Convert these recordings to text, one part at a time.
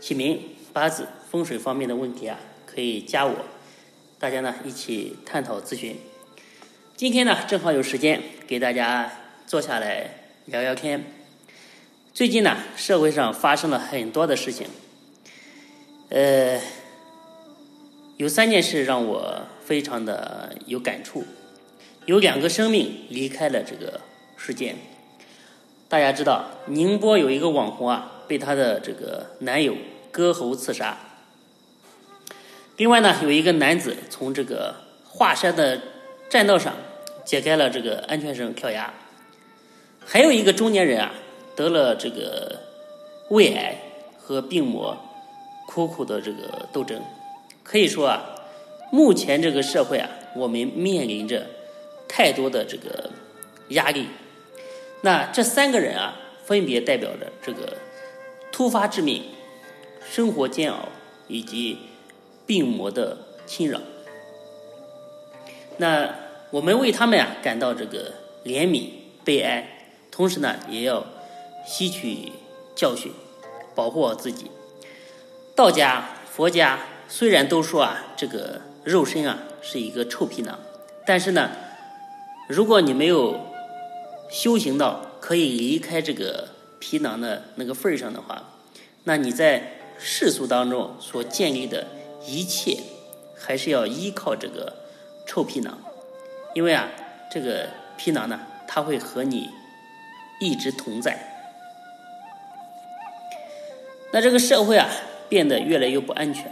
起名、八字、风水方面的问题啊，可以加我，大家呢一起探讨咨询。今天呢正好有时间给大家坐下来聊聊天。最近呢社会上发生了很多的事情，呃。有三件事让我非常的有感触，有两个生命离开了这个世界。大家知道，宁波有一个网红啊，被她的这个男友割喉刺杀。另外呢，有一个男子从这个华山的栈道上解开了这个安全绳跳崖。还有一个中年人啊，得了这个胃癌和病魔，苦苦的这个斗争。可以说啊，目前这个社会啊，我们面临着太多的这个压力。那这三个人啊，分别代表着这个突发致命、生活煎熬以及病魔的侵扰。那我们为他们啊感到这个怜悯、悲哀，同时呢，也要吸取教训，保护好自己。道家、佛家。虽然都说啊，这个肉身啊是一个臭皮囊，但是呢，如果你没有修行到可以离开这个皮囊的那个份儿上的话，那你在世俗当中所建立的一切，还是要依靠这个臭皮囊，因为啊，这个皮囊呢，它会和你一直同在。那这个社会啊，变得越来越不安全。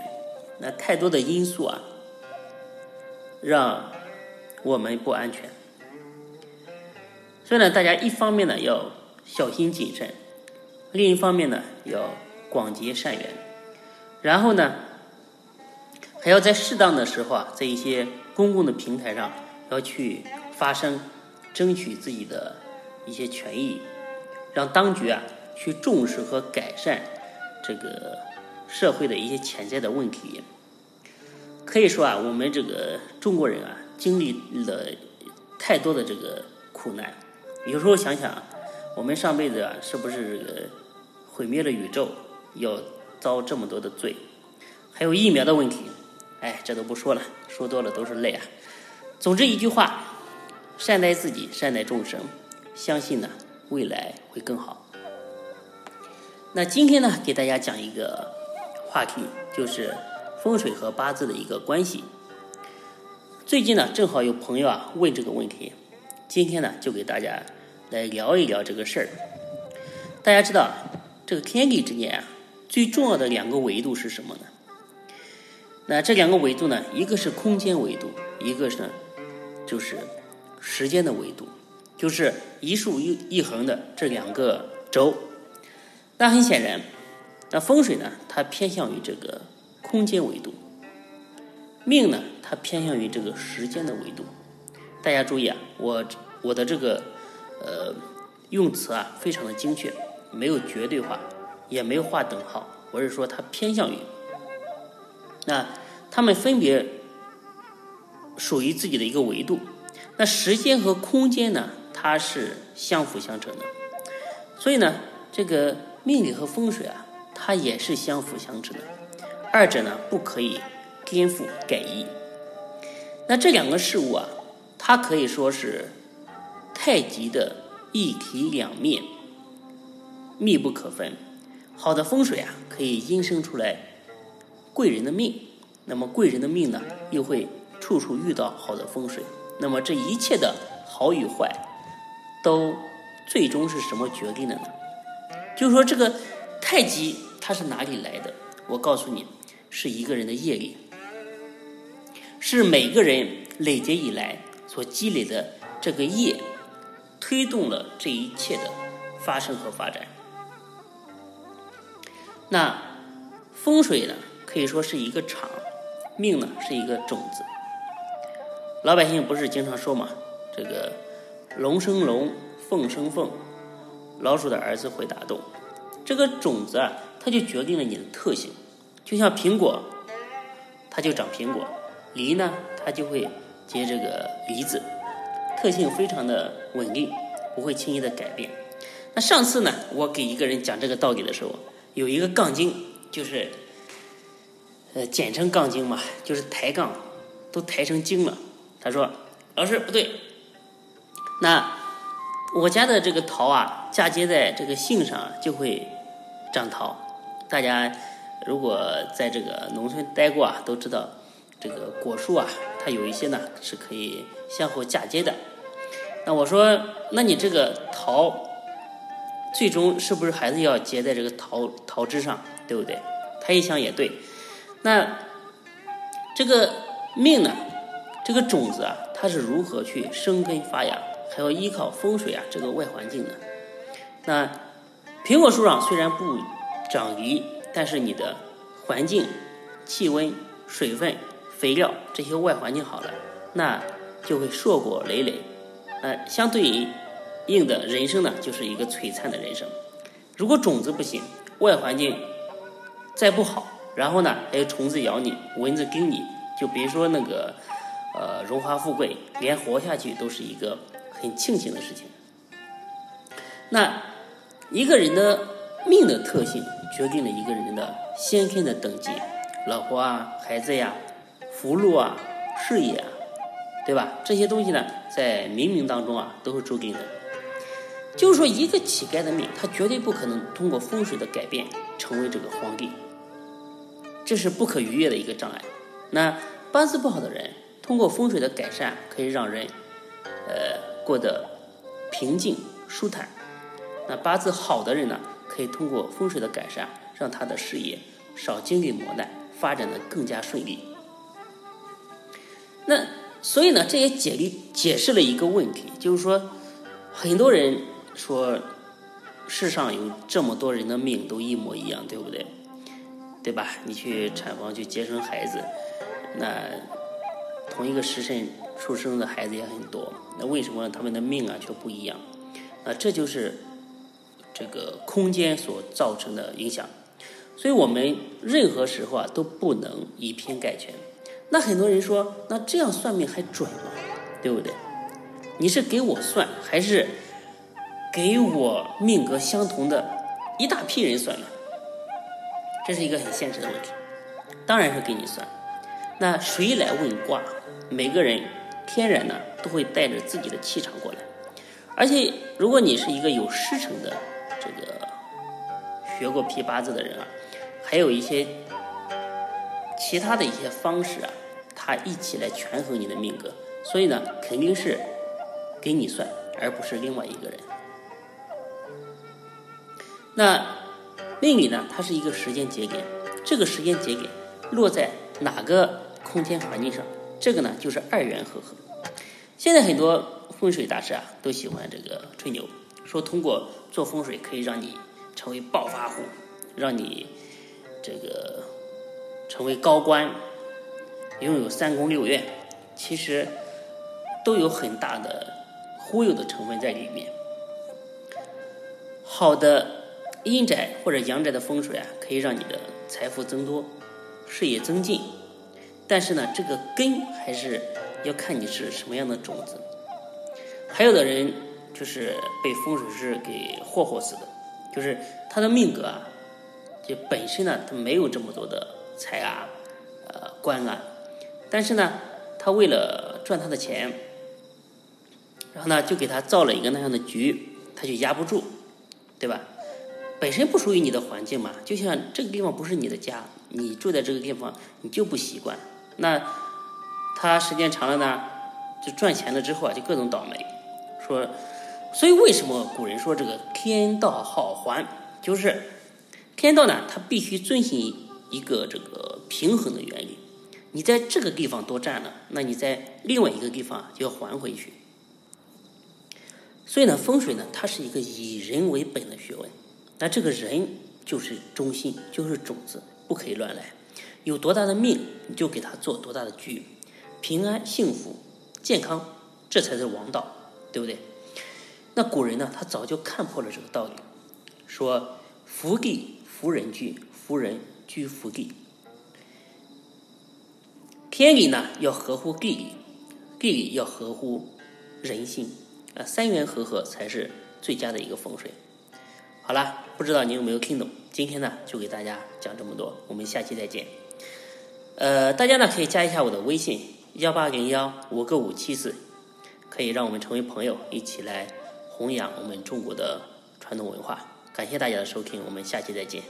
那太多的因素啊，让我们不安全。所以呢，大家一方面呢要小心谨慎，另一方面呢要广结善缘，然后呢还要在适当的时候啊，在一些公共的平台上要去发声，争取自己的一些权益，让当局啊去重视和改善这个。社会的一些潜在的问题，可以说啊，我们这个中国人啊，经历了太多的这个苦难。有时候想想，我们上辈子啊，是不是这个毁灭了宇宙，要遭这么多的罪？还有疫苗的问题，哎，这都不说了，说多了都是泪啊。总之一句话，善待自己，善待众生，相信呢，未来会更好。那今天呢，给大家讲一个。话题就是风水和八字的一个关系。最近呢，正好有朋友啊问这个问题，今天呢就给大家来聊一聊这个事儿。大家知道，这个天地之间啊，最重要的两个维度是什么呢？那这两个维度呢，一个是空间维度，一个是呢就是时间的维度，就是一竖一一横的这两个轴。那很显然。那风水呢？它偏向于这个空间维度；命呢，它偏向于这个时间的维度。大家注意啊，我我的这个呃用词啊，非常的精确，没有绝对化，也没有画等号。我是说它偏向于。那他们分别属于自己的一个维度。那时间和空间呢，它是相辅相成的。所以呢，这个命理和风水啊。它也是相辅相成的，二者呢不可以颠覆改易。那这两个事物啊，它可以说是太极的一体两面，密不可分。好的风水啊，可以阴生出来贵人的命，那么贵人的命呢，又会处处遇到好的风水。那么这一切的好与坏，都最终是什么决定的呢？就是说这个。太极它是哪里来的？我告诉你，是一个人的业力，是每个人累劫以来所积累的这个业，推动了这一切的发生和发展。那风水呢可以说是一个场，命呢是一个种子。老百姓不是经常说嘛，这个龙生龙，凤生凤，老鼠的儿子会打洞。这个种子啊，它就决定了你的特性。就像苹果，它就长苹果；梨呢，它就会接这个梨子，特性非常的稳定，不会轻易的改变。那上次呢，我给一个人讲这个道理的时候，有一个杠精，就是呃简称杠精嘛，就是抬杠都抬成精了。他说：“老师不对，那我家的这个桃啊，嫁接在这个杏上就会长桃。大家如果在这个农村待过啊，都知道这个果树啊，它有一些呢是可以相互嫁接的。那我说，那你这个桃最终是不是还是要结在这个桃桃枝上，对不对？他一想也对，那这个命呢？”这个种子啊，它是如何去生根发芽，还要依靠风水啊这个外环境的。那苹果树上虽然不长梨，但是你的环境、气温、水分、肥料这些外环境好了，那就会硕果累累。呃，相对应的人生呢，就是一个璀璨的人生。如果种子不行，外环境再不好，然后呢还有虫子咬你，蚊子叮你，就别说那个。呃，荣华富贵，连活下去都是一个很庆幸的事情。那一个人的命的特性，决定了一个人的先天的等级，老婆啊、孩子呀、福禄啊、事业啊，对吧？这些东西呢，在冥冥当中啊，都是注定的。就是说，一个乞丐的命，他绝对不可能通过风水的改变成为这个皇帝，这是不可逾越的一个障碍。那八字不好的人。通过风水的改善，可以让人，呃，过得平静舒坦。那八字好的人呢，可以通过风水的改善，让他的事业少经历磨难，发展的更加顺利。那所以呢，这也解释解释了一个问题，就是说，很多人说，世上有这么多人的命都一模一样，对不对？对吧？你去产房去接生孩子，那。同一个时辰出生的孩子也很多，那为什么他们的命啊却不一样？那这就是这个空间所造成的影响。所以我们任何时候啊都不能以偏概全。那很多人说，那这样算命还准吗？对不对？你是给我算，还是给我命格相同的一大批人算呢？这是一个很现实的问题。当然是给你算。那谁来问卦？每个人天然呢都会带着自己的气场过来，而且如果你是一个有师承的这个学过批八字的人啊，还有一些其他的一些方式啊，他一起来权衡你的命格，所以呢肯定是给你算，而不是另外一个人。那命理呢，它是一个时间节点，这个时间节点落在哪个空间环境上？这个呢，就是二元合合。现在很多风水大师啊，都喜欢这个吹牛，说通过做风水可以让你成为暴发户，让你这个成为高官，拥有三宫六院。其实都有很大的忽悠的成分在里面。好的阴宅或者阳宅的风水啊，可以让你的财富增多，事业增进。但是呢，这个根还是要看你是什么样的种子。还有的人就是被风水师给霍霍死的，就是他的命格啊，就本身呢他没有这么多的财啊、呃官啊，但是呢，他为了赚他的钱，然后呢就给他造了一个那样的局，他就压不住，对吧？本身不属于你的环境嘛，就像这个地方不是你的家，你住在这个地方你就不习惯。那他时间长了呢，就赚钱了之后啊，就各种倒霉。说，所以为什么古人说这个天道好还？就是天道呢，它必须遵循一个这个平衡的原理。你在这个地方多占了，那你在另外一个地方就要还回去。所以呢，风水呢，它是一个以人为本的学问。那这个人就是中心，就是种子，不可以乱来。有多大的命，你就给他做多大的局，平安、幸福、健康，这才是王道，对不对？那古人呢，他早就看破了这个道理，说福地福人居，福人居福地。天理呢要合乎地理，地理要合乎人心，啊，三元合合才是最佳的一个风水。好了，不知道你有没有听懂？今天呢就给大家讲这么多，我们下期再见。呃，大家呢可以加一下我的微信幺八零幺五个五七四，可以让我们成为朋友，一起来弘扬我们中国的传统文化。感谢大家的收听，我们下期再见。